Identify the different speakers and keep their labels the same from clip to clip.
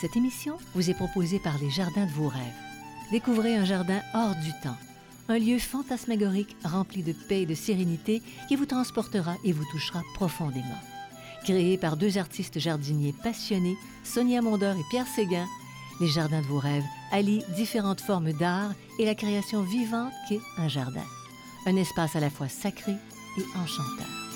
Speaker 1: Cette émission vous est proposée par les Jardins de vos rêves. Découvrez un jardin hors du temps, un lieu fantasmagorique rempli de paix et de sérénité qui vous transportera et vous touchera profondément. Créé par deux artistes jardiniers passionnés, Sonia Mondor et Pierre Séguin, les Jardins de vos rêves allient différentes formes d'art et la création vivante qu'est un jardin. Un espace à la fois sacré et enchanteur.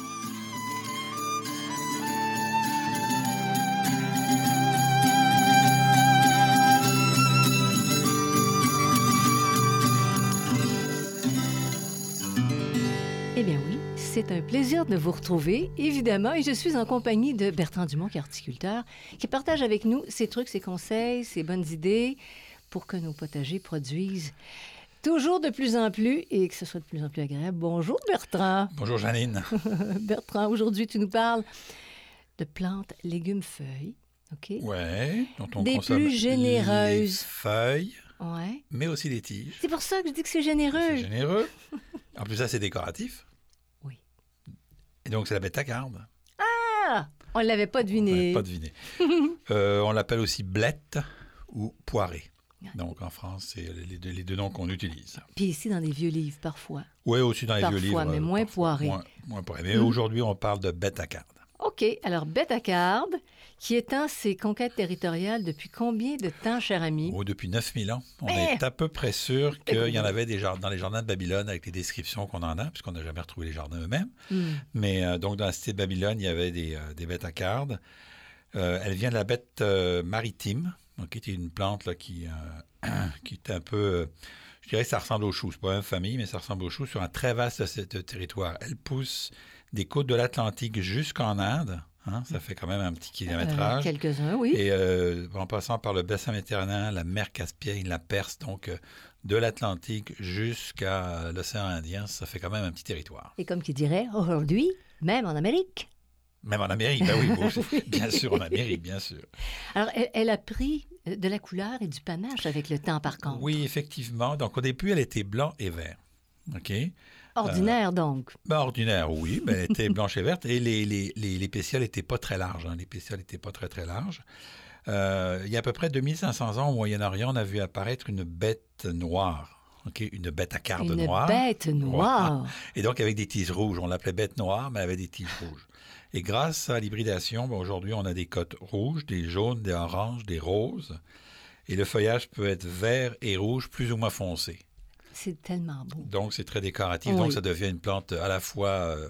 Speaker 1: C'est un plaisir de vous retrouver, évidemment, et je suis en compagnie de Bertrand Dumont, qui est horticulteur, qui partage avec nous ses trucs, ses conseils, ses bonnes idées pour que nos potagers produisent toujours de plus en plus et que ce soit de plus en plus agréable. Bonjour Bertrand.
Speaker 2: Bonjour Janine.
Speaker 1: Bertrand, aujourd'hui tu nous parles de plantes, légumes, feuilles, OK?
Speaker 2: Ouais, dont on
Speaker 1: Des
Speaker 2: consomme
Speaker 1: plus
Speaker 2: les
Speaker 1: généreuses.
Speaker 2: feuilles,
Speaker 1: Ouais.
Speaker 2: mais aussi les tiges.
Speaker 1: C'est pour ça que je dis que c'est généreux.
Speaker 2: C'est généreux. En plus, ça, c'est décoratif. Donc, c'est la bétacarde.
Speaker 1: Ah, on ne l'avait pas
Speaker 2: On
Speaker 1: deviné.
Speaker 2: n'avait pas deviné. Euh, on l'appelle aussi blette ou poirée.
Speaker 1: Ouais.
Speaker 2: Donc, en France, c'est les deux, les deux noms qu'on utilise.
Speaker 1: Puis ici, dans des vieux livres, parfois.
Speaker 2: Oui, aussi dans les
Speaker 1: Parfois,
Speaker 2: vieux livres.
Speaker 1: mais moins
Speaker 2: parfois,
Speaker 1: poiré.
Speaker 2: Moins, moins poiré. Mais
Speaker 1: Mhm.
Speaker 2: aujourd'hui, on parle de bétacarde.
Speaker 1: OK. Alors, Bétacarde, qui étend ses conquêtes territoriales depuis combien de temps, cher ami?
Speaker 2: Oh, depuis 9000 ans, on
Speaker 1: Eh!
Speaker 2: est à peu près sûr qu'il y en avait des jardins, dans les jardins de Babylone avec les descriptions qu'on en a, puisqu'on n'a jamais retrouvé les jardins eux-mêmes.
Speaker 1: Hmm.
Speaker 2: Mais euh, donc, dans la cité de Babylone, il y avait des, euh, des bêtes à cardes. Euh, elle vient de la bête euh, maritime, donc, qui était une plante là, qui, qui est un peu. je dirais que ça ressemble aux choux. C'est pas une famille, mais ça ressemble aux choux sur un très vaste territoire. Elle pousse des côtes de l'Atlantique jusqu'en Inde. hein, ça fait quand même un petit
Speaker 1: Euh,
Speaker 2: kilométrage.
Speaker 1: Quelques-uns, oui.
Speaker 2: Et euh, en passant par le bassin méditerranéen, la mer Caspienne, la Perse, donc euh, de l'Atlantique jusqu'à l'océan Indien, ça fait quand même un petit territoire.
Speaker 1: Et comme qui dirait, aujourd'hui, même en Amérique.
Speaker 2: Même en Amérique, ben oui, bon, bien sûr, en Amérique, bien sûr.
Speaker 1: Alors, elle, elle a pris euh, de la couleur et du panache avec le temps, par contre.
Speaker 2: Oui, effectivement. Donc au début, elle était blanc et vert. OK?
Speaker 1: Ordinaire, donc.
Speaker 2: Ben, ordinaire, oui, mais elle était blanche et verte. Et les, les, les, les pétiales n'étaient pas très larges. hein. Les pétiales n'étaient pas très, très larges. Euh, il y a à peu près 2500 ans au Moyen-Orient, on a vu apparaître une bête noire. Une bête à carde
Speaker 1: Une
Speaker 2: noire.
Speaker 1: bête noire.
Speaker 2: Et donc, avec des tiges rouges. On l'appelait bête noire, mais elle avait des tiges rouges. Et grâce à l'hybridation, ben, aujourd'hui, on a des cotes rouges, des jaunes, des oranges, des roses. Et le feuillage peut être vert et rouge, plus ou moins foncé.
Speaker 1: C'est tellement beau.
Speaker 2: Donc, c'est très décoratif.
Speaker 1: Oui.
Speaker 2: Donc, ça devient une plante à la fois euh,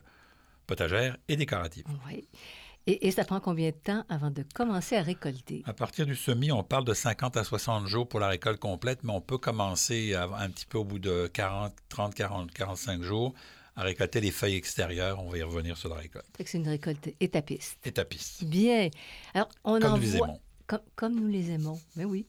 Speaker 2: potagère et décorative.
Speaker 1: Oui. Et, et ça prend combien de temps avant de commencer à récolter?
Speaker 2: À partir du semis, on parle de 50 à 60 jours pour la récolte complète, mais on peut commencer à- un petit peu au bout de 40, 30, 40, 45 jours à récolter les feuilles extérieures. On va y revenir sur la récolte.
Speaker 1: C'est une récolte étapiste.
Speaker 2: Étapiste.
Speaker 1: Bien. Alors, on
Speaker 2: Comme
Speaker 1: en voit-. Comme, comme nous les aimons, mais oui.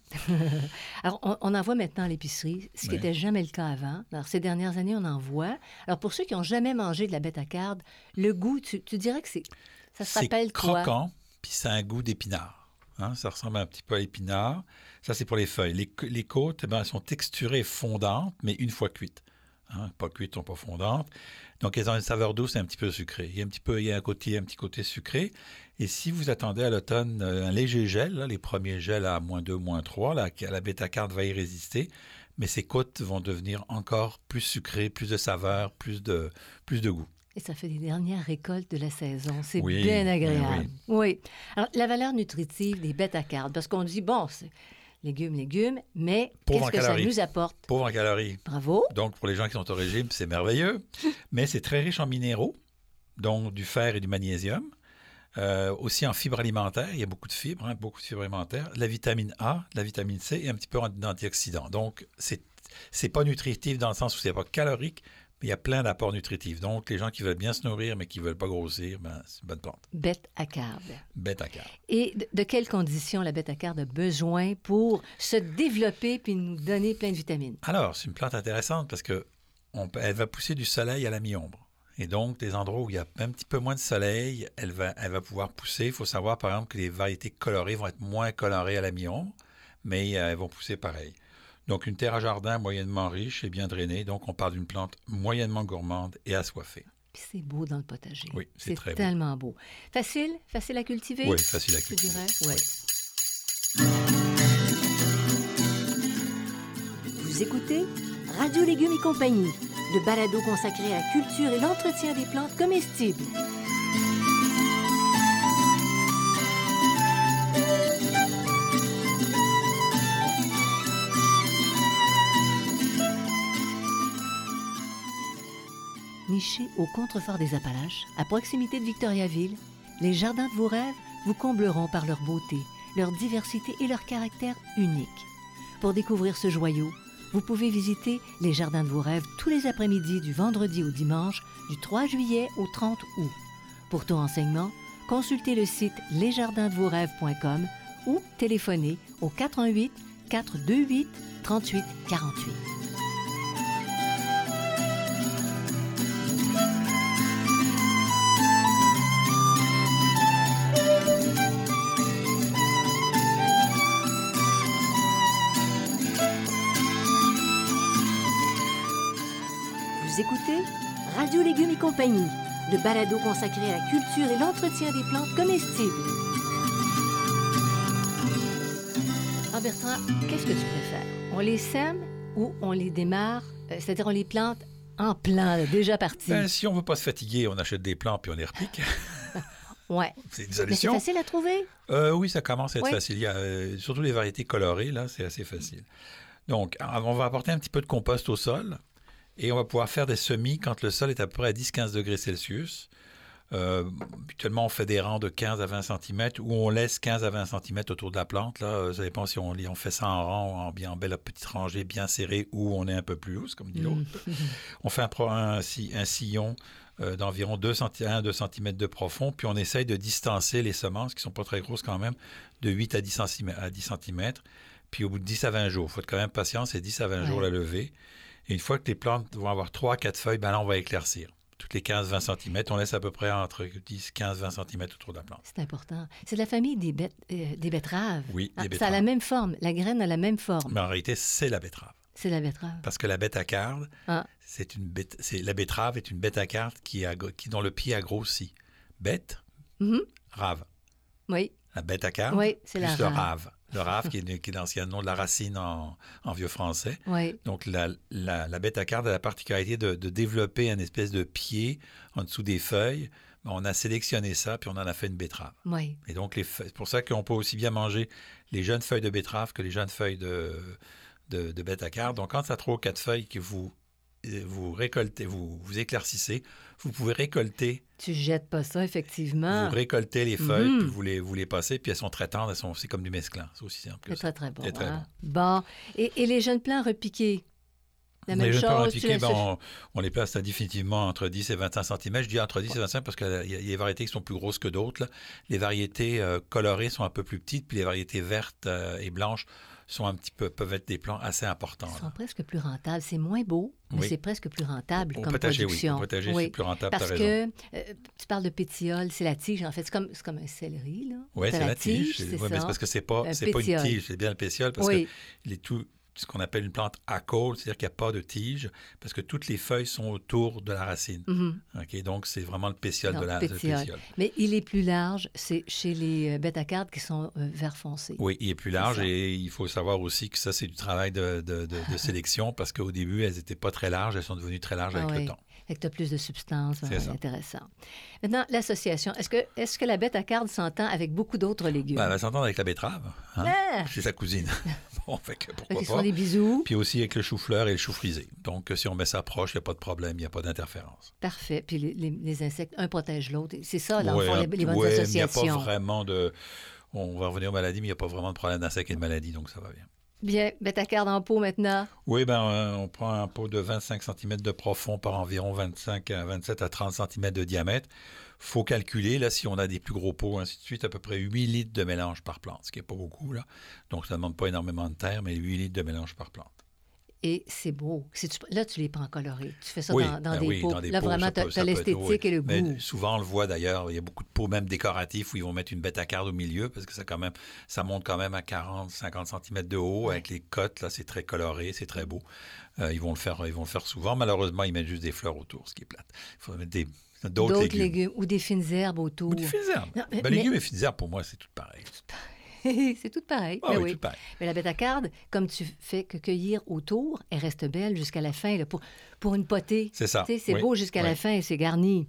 Speaker 1: Alors, on, on en voit maintenant à l'épicerie, ce qui n'était jamais le cas avant. Alors, ces dernières années, on en voit. Alors, pour ceux qui n'ont jamais mangé de la bête à carde, le goût, tu, tu dirais que c'est... Ça se rappelle quoi?
Speaker 2: croquant, puis ça a un goût d'épinard. Hein, ça ressemble un petit peu à l'épinard. Ça, c'est pour les feuilles. Les, côtes, eh ben, elles sont texturées fondantes, mais une fois cuites. Hein, pas cuites, sont pas fondantes. Donc, elles ont une saveur douce et un petit peu sucrée. Il y a un petit peu, il y a un côté, un petit côté sucré. Et si vous attendez à l'automne euh, un léger gel, là, les premiers gels à moins 2, moins 3, là, qui- la bêta-carde va y résister, mais ces côtes vont devenir encore plus sucrées, plus de saveur, plus de, plus de goût.
Speaker 1: Et ça fait les dernières récoltes de la saison. C'est
Speaker 2: Oui,
Speaker 1: bien
Speaker 2: oui,
Speaker 1: agréable. Oui, Alors, la valeur nutritive des bêtes à parce qu'on dit, bon, c'est légumes, légumes, mais qu'est-ce que ça nous apporte?
Speaker 2: Pauvre en calories.
Speaker 1: Bravo.
Speaker 2: Donc, pour les gens qui sont au régime, c'est merveilleux. Mais c'est très riche en minéraux, dont du fer et du magnésium. Euh, aussi en fibres alimentaires, il y a beaucoup de fibres, hein, beaucoup de fibres alimentaires. La vitamine A, la vitamine C et un petit peu d'antioxydants. Donc, c'est c'est pas nutritif dans le sens où c'est pas calorique, il y a plein d'apports nutritifs. Donc, les gens qui veulent bien se nourrir, mais qui ne veulent pas grossir, ben, c'est une bonne plante.
Speaker 1: Bête à carbe.
Speaker 2: Bête à carbe.
Speaker 1: Et de, de quelles conditions la bête à carbe a besoin pour se développer puis nous donner plein de vitamines?
Speaker 2: Alors, c'est une plante intéressante parce que on elle va pousser du soleil à la mi-ombre. Et donc, des endroits où il y a un petit peu moins de soleil, elle va, elle va pouvoir pousser. Il faut savoir, par exemple, que les variétés colorées vont être moins colorées à la mi-ombre, mais euh, elles vont pousser pareil. Donc, une terre à jardin moyennement riche et bien drainée. Donc, on parle d'une plante moyennement gourmande et assoiffée.
Speaker 1: Puis c'est beau dans le potager.
Speaker 2: Oui, c'est très beau.
Speaker 1: tellement beau. Facile? Facile à cultiver?
Speaker 2: Oui, facile à cultiver.
Speaker 1: dirais? Oui. Vous écoutez Radio Légumes et compagnie, le balado consacré à la culture et l'entretien des plantes comestibles. Nichés au contrefort des Appalaches, à proximité de Victoriaville, les jardins de vos rêves vous combleront par leur beauté, leur diversité et leur caractère unique. Pour découvrir ce joyau, vous pouvez visiter les jardins de vos rêves tous les après-midi du vendredi au dimanche, du 3 juillet au 30 août. Pour tout renseignement, consultez le site lesjardinsdevosrêves.com ou téléphonez au 88 428 38 48. Vous écoutez Radio Légumes et compagnie, le balado consacré à la culture et l'entretien des plantes comestibles. Ah Bertrand, qu'est-ce que tu préfères? On les sème ou on les démarre, euh, c'est-à-dire on les plante en plein, déjà parti?
Speaker 2: Ben, si on ne veut pas se fatiguer, on achète des plants puis on les repique.
Speaker 1: ouais.
Speaker 2: c'est une
Speaker 1: Mais c'est
Speaker 2: solution.
Speaker 1: facile à trouver?
Speaker 2: Euh, oui, ça commence à être facile. Il y a, euh, surtout les variétés colorées, là, c'est assez facile. Donc, on va apporter un petit peu de compost au sol et on va pouvoir faire des semis quand le sol est à peu près à 10-15 degrés Celsius. Euh, habituellement, on fait des rangs de 15 à 20 cm ou on laisse 15 à 20 cm autour de la plante. Là, Euh, ça dépend si on, on fait ça en rang, en bien en belle petite rangée, bien serrée, ou on est un peu plus loose, comme dit l'autre. On fait un, sillon euh, d'environ 2 cm, 2 cm de profond, puis on essaye de distancer les semences, qui sont pas très grosses quand même, de 8 à 10 cm. À 10 cm. Puis au bout de 10 à 20 jours, il faut être quand même patient, c'est 10 à 20 jours la levée. Et une fois que les plantes vont avoir 3 à 4 feuilles, ben là, on va éclaircir. Toutes les 15-20 cm, on laisse à peu près entre 10, 15, 20 cm autour de la plante.
Speaker 1: C'est important. C'est de la famille des, bêtes- euh, des betteraves.
Speaker 2: Oui,
Speaker 1: Ah,
Speaker 2: les
Speaker 1: ça a la
Speaker 2: betteraves.
Speaker 1: même forme. La graine a la même forme.
Speaker 2: Mais en réalité, c'est la betterave.
Speaker 1: C'est la betterave.
Speaker 2: Parce que la bête à carde,
Speaker 1: Ah.
Speaker 2: c'est une bête, c'est la betterave est une bête à carde qui, a, qui dont le pied a grossi. Bête,
Speaker 1: Mhm.
Speaker 2: rave.
Speaker 1: Oui.
Speaker 2: La bête à carde,
Speaker 1: Oui, c'est
Speaker 2: plus
Speaker 1: la rave.
Speaker 2: Le rave, qui est, qui est l'ancien nom de la racine en, en vieux français.
Speaker 1: Oui.
Speaker 2: Donc, la, la, la bête à carde a la particularité de, de développer un espèce de pied en dessous des feuilles. On a sélectionné ça, puis on en a fait une betterave.
Speaker 1: Oui.
Speaker 2: Et donc, c'est pour ça qu'on peut aussi bien manger les jeunes feuilles de betterave que les jeunes feuilles de, de, de bête à carde. Donc, quand ça a ou quatre feuilles que vous, vous récoltez, vous, vous éclaircissez, vous pouvez récolter,
Speaker 1: Tu jettes pas ça, effectivement.
Speaker 2: vous récoltez les feuilles,
Speaker 1: Mhm.
Speaker 2: puis vous les, vous les passez, puis elles sont très tendres, elles sont aussi comme du mesclun. C'est aussi simple que
Speaker 1: C'est très, très bon.
Speaker 2: C'est très
Speaker 1: hein? Bon. Et, et les jeunes plants repiqués? La
Speaker 2: Les jeunes plants repiqués, ben, on, on les place définitivement entre 10 et 25 cm. Je dis entre 10 et 25 parce qu'il y, a il y a des variétés qui sont plus grosses que d'autres. Les variétés euh, colorées sont un peu plus petites, puis les variétés vertes euh, et blanches sont un petit peu, peuvent être des plants assez importants.
Speaker 1: Ils sont
Speaker 2: là.
Speaker 1: presque plus rentables. C'est moins beau, mais
Speaker 2: Oui.
Speaker 1: c'est presque plus rentable
Speaker 2: Au
Speaker 1: comme
Speaker 2: potager, oui.
Speaker 1: production.
Speaker 2: Au potager,
Speaker 1: Oui.
Speaker 2: c'est plus rentable,
Speaker 1: Parce que euh, tu parles de pétiole, c'est la tige. En fait, c'est comme, comme un céleri. là.
Speaker 2: Oui, c'est la tige.
Speaker 1: c'est
Speaker 2: Ouais,
Speaker 1: ça.
Speaker 2: mais c'est parce que c'est pas,
Speaker 1: Un
Speaker 2: c'est pas une tige, c'est bien le pétiole parce
Speaker 1: oui,
Speaker 2: que il est tout ce qu'on appelle une plante à côte, c'est-à-dire qu'il n'y a pas de tige, parce que toutes les feuilles sont autour de la racine. OK, donc, c'est vraiment le pétiole
Speaker 1: Non,
Speaker 2: de la le
Speaker 1: pétiole.
Speaker 2: pétiole.
Speaker 1: mais il est plus large. C'est chez les euh, bêtes à cartes qui sont euh, vert foncé.
Speaker 2: Oui, il est plus large et il faut savoir aussi que ça, c'est du travail de, de- de- de sélection parce qu'au début, elles n'étaient pas très larges, elles sont devenues très larges
Speaker 1: Ah
Speaker 2: avec
Speaker 1: oui.
Speaker 2: le temps.
Speaker 1: Fait que tu as plus de substance.
Speaker 2: C'est
Speaker 1: ouais,
Speaker 2: ça.
Speaker 1: intéressant. Maintenant, l'association. Est-ce que, est que la bête à cartes s'entend avec beaucoup d'autres légumes?
Speaker 2: Ben, elle va s'entendre avec la betterave. hein.
Speaker 1: Ah!
Speaker 2: C'est sa cousine. bon, fait que
Speaker 1: Fait
Speaker 2: pourquoi
Speaker 1: se font
Speaker 2: pas.
Speaker 1: des bisous.
Speaker 2: Puis aussi avec le chou-fleur et le chou frisé. Donc, si on met ça proche, il n'y a pas de problème, il n'y a pas d'interférence.
Speaker 1: Parfait. Puis les, les- les insectes, un protège l'autre. C'est ça, dans
Speaker 2: Ouais,
Speaker 1: fond, les, les bonnes
Speaker 2: ouais, mais il n'y a
Speaker 1: associations.
Speaker 2: pas vraiment de... On va revenir aux maladies, mais il n'y a pas vraiment de problème d'insectes et de maladies, donc ça va bien.
Speaker 1: Bien, bêta-carde en pot maintenant.
Speaker 2: Oui, ben, euh, on prend un pot de 25 cm de profond par environ 25 à 27 à 30 cm de diamètre. faut calculer, là, si on a des plus gros pots, ainsi de suite, à peu près 8 litres de mélange par plante, ce qui n'est pas beaucoup, là. Donc, ça ne demande pas énormément de terre, mais 8 litres de mélange par plante.
Speaker 1: Et c'est beau. Là, tu les prends colorés. Tu fais ça
Speaker 2: oui,
Speaker 1: dans,
Speaker 2: ben
Speaker 1: des
Speaker 2: oui,
Speaker 1: pots.
Speaker 2: dans des
Speaker 1: là,
Speaker 2: pots,
Speaker 1: vraiment,
Speaker 2: ça
Speaker 1: tu as l'esthétique
Speaker 2: oui.
Speaker 1: et le
Speaker 2: Mais
Speaker 1: goût.
Speaker 2: souvent, on le voit d'ailleurs, il y a beaucoup de pots même décoratifs où ils vont mettre une bête à carte au milieu parce que ça, quand même, ça monte quand même à 40, 50 cm de haut avec les cotes. Là, c'est très coloré, c'est très beau. Euh, ils, vont le faire, ils vont le faire souvent. Malheureusement, ils mettent juste des fleurs autour, ce qui est plate. Il faudrait mettre des- d'autres légumes.
Speaker 1: légumes. ou des fines herbes autour.
Speaker 2: Ou des fines herbes.
Speaker 1: Non, mais-
Speaker 2: Ben,
Speaker 1: mais-
Speaker 2: légumes et fines herbes, pour moi, c'est tout pareil.
Speaker 1: c'est tout pareil.
Speaker 2: Ah
Speaker 1: Ben
Speaker 2: oui,
Speaker 1: oui.
Speaker 2: tout pareil.
Speaker 1: Mais la bêta-carde, comme tu fais que cueillir autour, elle reste belle jusqu'à la fin. là, pour, pour une potée,
Speaker 2: C'est ça.
Speaker 1: C'est
Speaker 2: Oui,
Speaker 1: beau jusqu'à la fin et c'est garni.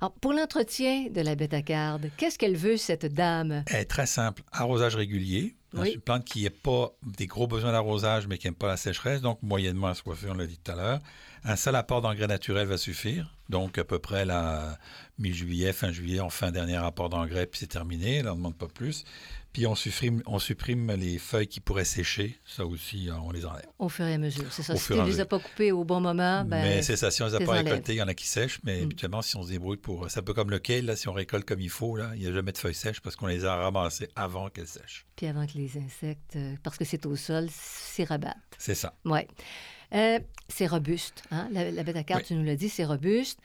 Speaker 1: Alors, pour l'entretien de la bêta-carde, qu'est-ce qu'elle veut, cette dame?
Speaker 2: Elle est très simple. Arrosage régulier. Une plante qui n'a pas des gros besoins d'arrosage, mais qui n'aime pas la sécheresse, donc moyennement assoiffée, on l'a dit tout à l'heure. Un seul apport d'engrais naturel va suffire. Donc, à peu près la mi-juillet, fin juillet, un dernier apport d'engrais, puis c'est terminé. Là, on ne demande pas plus. Puis, on supprime, on supprime les feuilles qui pourraient sécher. Ça aussi, euh, on les enlève.
Speaker 1: Au fur et à mesure, c'est ça.
Speaker 2: Au
Speaker 1: si tu ne les as pas coupées au bon moment, ben,
Speaker 2: mais c'est ça, si on ne les a pas récoltées, il y en a qui sèchent, mais
Speaker 1: Mm.
Speaker 2: habituellement, si on se débrouille pour... C'est un peu comme le kale, là, si on récolte comme il faut, là, il n'y a jamais de feuilles sèches parce qu'on les a ramassées avant qu'elles sèchent.
Speaker 1: puis avant que les insectes, euh, parce que c'est au sol, s'y rabattent.
Speaker 2: C'est ça.
Speaker 1: Oui. c'est robuste. Hein? La, la bêta-carde,
Speaker 2: Oui.
Speaker 1: tu nous l'as dit, c'est robuste.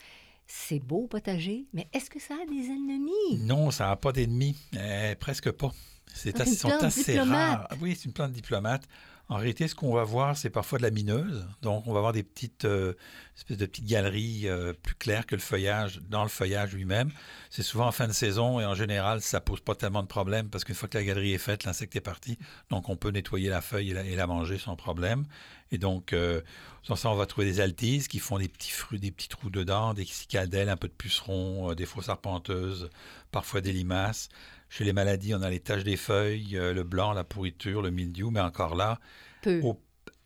Speaker 1: C'est beau potager, mais est-ce que ça a des ennemis?
Speaker 2: Non, ça n'a pas d'ennemis. Euh, presque pas. C'est
Speaker 1: Ah,
Speaker 2: assez,
Speaker 1: une
Speaker 2: sont assez rares. Oui, c'est une plante diplomate. En réalité, ce qu'on va voir, c'est parfois de la mineuse. Donc, on va avoir des petites euh, espèces de petites galeries euh, plus claires que le feuillage, dans le feuillage lui-même. C'est souvent en fin de saison et en général, ça pose pas tellement de problème parce qu'une fois que la galerie est faite, l'insecte est parti. Donc, on peut nettoyer la feuille et la, et la manger sans problème. Et donc, euh, sans ça, on va trouver des altises qui font des petits fruits, des petits trous dedans, des cicadelles, un peu de pucerons, euh, des fausses arpenteuses, parfois des limaces. Chez les maladies, on a les taches des feuilles, euh, le blanc, la pourriture, le mildiou, mais encore là,
Speaker 1: Peu,
Speaker 2: au-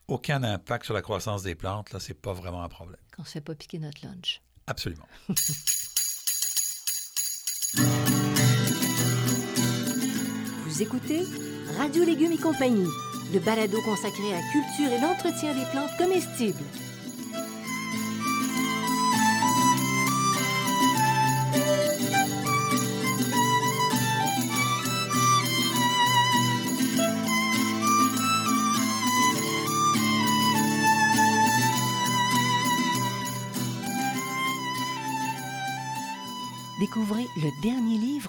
Speaker 2: aucun impact sur la croissance des plantes. Là, c'est pas vraiment un problème.
Speaker 1: quand on ne se fait pas piquer notre lunch.
Speaker 2: Absolument.
Speaker 3: Vous écoutez Radio Légumes et compagnie, le balado consacré à la culture et l'entretien des plantes comestibles.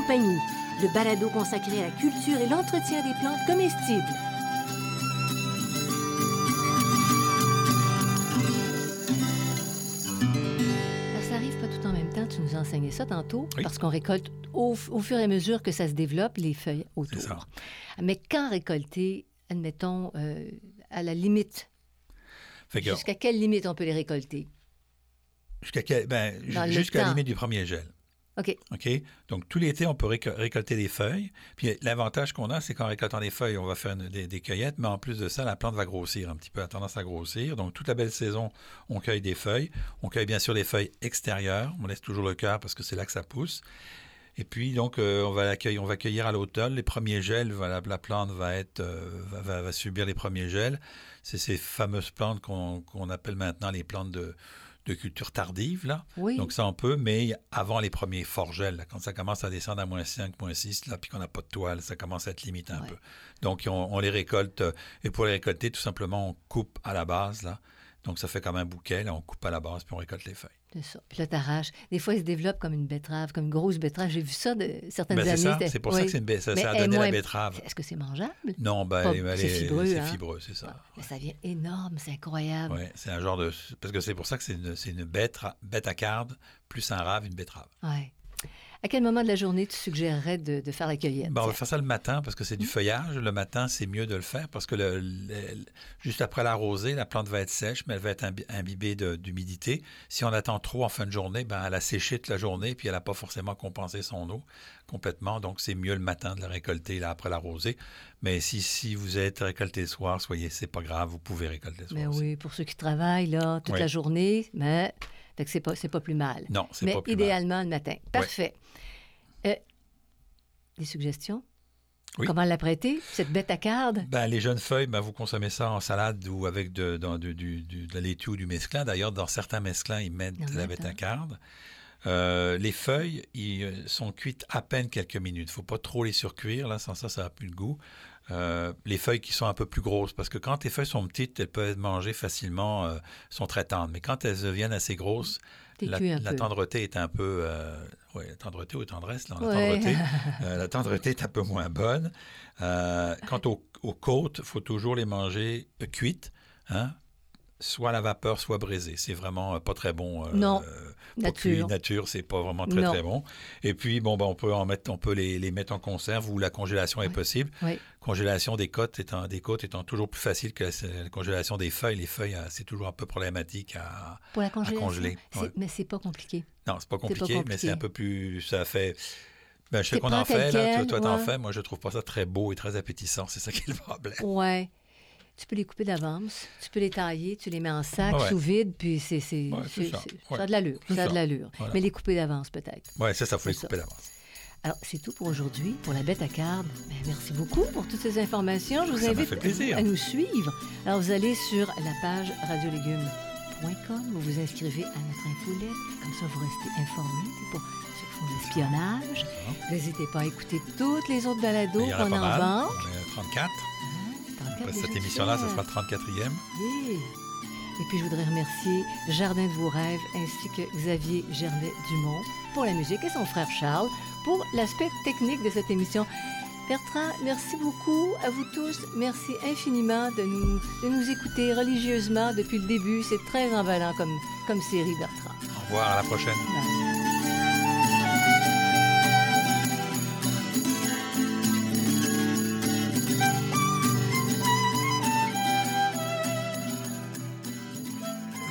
Speaker 3: Compagnie, le balado consacré à la culture et l'entretien des plantes comestibles.
Speaker 1: Alors, ça arrive pas tout en même temps, tu nous as enseigné ça tantôt,
Speaker 2: Oui.
Speaker 1: parce qu'on récolte au, au fur et à mesure que ça se développe, les feuilles autour.
Speaker 2: ça.
Speaker 1: Mais quand récolter, admettons, euh, à la limite,
Speaker 2: que,
Speaker 1: jusqu'à quelle limite on peut les récolter?
Speaker 2: jusqu'à quel- ben, la limite du premier gel.
Speaker 1: OK.
Speaker 2: OK? Donc, tout l'été, on peut réco- récolter des feuilles. Puis, l'avantage qu'on a, c'est qu'en récoltant des feuilles, on va faire des, cueillettes, mais en plus de ça, la plante va grossir un petit peu, a tendance à grossir. Donc, toute la belle saison, on cueille des feuilles. On cueille bien sûr les feuilles extérieures. On laisse toujours le cœur parce que c'est là que ça pousse. Et puis, donc, euh, on, va on va cueillir à l'automne. Les premiers gels, va- la, la plante va, être, euh, subir les premiers gels. C'est ces fameuses plantes qu'on appelle maintenant les plantes de, de culture tardive, là.
Speaker 1: Oui.
Speaker 2: Donc ça, on peut, mais avant les premiers forts gels, là, quand ça commence à descendre à moins 5, moins 6, là, puis qu'on n'a pas de toile, ça commence à être limite un
Speaker 1: Ouais.
Speaker 2: peu. Donc on, on les récolte, euh, et pour les récolter, tout simplement, on coupe à la base, là. Donc ça fait comme un bouquet, là, on coupe à la base, puis on récolte les feuilles.
Speaker 1: C'est ça. Puis là, t'arraches. Des fois, ils se développent comme une betterave, comme une grosse betterave. J'ai vu ça de certaines
Speaker 2: Ben,
Speaker 1: années.
Speaker 2: ça, c'est pour ça
Speaker 1: oui.
Speaker 2: que c'est une ça, ça a donné
Speaker 1: moins-
Speaker 2: la betterave.
Speaker 1: Est-ce que c'est mangeable?
Speaker 2: Non, ben,
Speaker 1: Pas-
Speaker 2: elle
Speaker 1: c'est
Speaker 2: est-
Speaker 1: fibreux,
Speaker 2: c'est
Speaker 1: hein?
Speaker 2: fibreux, c'est ça.
Speaker 1: Ça devient énorme, c'est incroyable.
Speaker 2: Ouais, c'est un genre de... Parce que c'est pour ça que c'est une, c'est une bête, bête à carde, plus un rave, une betterave.
Speaker 1: Ouais. À quel moment de la journée tu suggérerais de, de faire la cueillette?
Speaker 2: Ben, on va faire ça le matin parce que c'est du feuillage. Le matin, c'est mieux de le faire parce que le, le- juste après la rosée, la plante va être sèche, mais elle va être imbi- imbibée d'humidité. Si on attend trop en fin de journée, ben, elle a séché toute la journée puis elle n'a pas forcément compensé son eau complètement. Donc, c'est mieux le matin de la récolter là, après la rosée. Mais si, si vous êtes récolté le soir, soyez, c'est pas grave, vous pouvez récolter le soir.
Speaker 1: Mais
Speaker 2: aussi.
Speaker 1: oui, pour ceux qui travaillent là, toute
Speaker 2: Oui.
Speaker 1: la journée, mais que c'est pas, pas plus mal.
Speaker 2: Non, c'est
Speaker 1: Mais
Speaker 2: pas plus mal.
Speaker 1: idéalement le matin. Parfait. Euh, des suggestions?
Speaker 2: Oui.
Speaker 1: Comment l'apprêter, cette bête à carde?
Speaker 2: Ben, les jeunes feuilles, ben, vous consommez ça en salade ou avec de, du- du- de la laitue ou du mesclin. D'ailleurs, dans certains mesclins, ils mettent de la bête à carde. Euh, les feuilles, ils euh, sont cuites à peine quelques minutes. Il faut pas trop les surcuire, là, sans ça, ça n'a plus de goût. Euh, les feuilles qui sont un peu plus grosses, parce que quand les feuilles sont petites, elles peuvent être mangées facilement, euh, sont très tendres. Mais quand elles deviennent assez grosses,
Speaker 1: T'es
Speaker 2: la, tendreté est un peu... euh, la tendreté ou tendresse, là, la
Speaker 1: Ouais.
Speaker 2: tendreté. La tendreté est un peu moins bonne. Quant aux, aux côtes, il faut toujours les manger cuites, hein? Soit à la vapeur, soit braisées. C'est vraiment euh, pas très bon. euh,
Speaker 1: Non,
Speaker 2: pas cuit
Speaker 1: nature.
Speaker 2: nature, c'est pas vraiment très
Speaker 1: Non.
Speaker 2: très bon. Et puis bon, ben, on peut en mettre, on peut les, les mettre en conserve où la congélation est possible.
Speaker 1: Oui.
Speaker 2: Congélation des côtes étant des côtes étant toujours plus facile que la, la congélation des feuilles. Les feuilles, euh, c'est toujours un peu problématique à.
Speaker 1: Pour la congélation?
Speaker 2: congeler, ouais.
Speaker 1: Mais c'est pas compliqué.
Speaker 2: Non, c'est pas
Speaker 1: pas
Speaker 2: compliqué, mais
Speaker 1: compliqué.
Speaker 2: c'est un peu plus. Ça fait. Ben, je sais qu'on en fait, là. Toi, t'en
Speaker 1: ouais.
Speaker 2: fais. Moi, je trouve pas ça très beau et très appétissant. C'est ça qui est le problème.
Speaker 1: Ouais. Tu peux les couper d'avance, tu peux les tailler, tu les mets en sac
Speaker 2: Ouais.
Speaker 1: sous vide, puis c'est, c'est,
Speaker 2: Ouais, c'est
Speaker 1: c'est-
Speaker 2: ça.
Speaker 1: c'est-
Speaker 2: Ouais.
Speaker 1: ça a de l'allure. Ça a de l'allure.
Speaker 2: Voilà.
Speaker 1: Mais les couper d'avance, peut-être.
Speaker 2: Ouais, ça, ça faut les
Speaker 1: ça.
Speaker 2: couper d'avance.
Speaker 1: Alors, c'est tout pour aujourd'hui, pour la bête à carde. Ben, merci beaucoup pour toutes ces informations. Je vous
Speaker 2: Ça
Speaker 1: invite à nous suivre. Alors, vous allez sur la page radiolégumes.com, vous vous inscrivez à notre infolette. Comme ça, vous restez informés c'est pour ceux qui font de l'espionnage. N'hésitez pas à écouter toutes les autres balados
Speaker 2: en
Speaker 1: qu'on en
Speaker 2: est à 34. Après cette émission-là,
Speaker 1: de
Speaker 2: sera le 34e.
Speaker 1: Yeah. Et puis, je voudrais remercier Jardin de vos rêves ainsi que Xavier Gervais-Dumont pour la musique et son frère Charles pour l'aspect technique de cette émission. Bertrand, merci beaucoup à vous tous. Merci infiniment de nous, de nous écouter religieusement depuis le début. C'est très emballant comme, comme série, Bertrand.
Speaker 2: Au revoir, à la prochaine.
Speaker 1: Bye.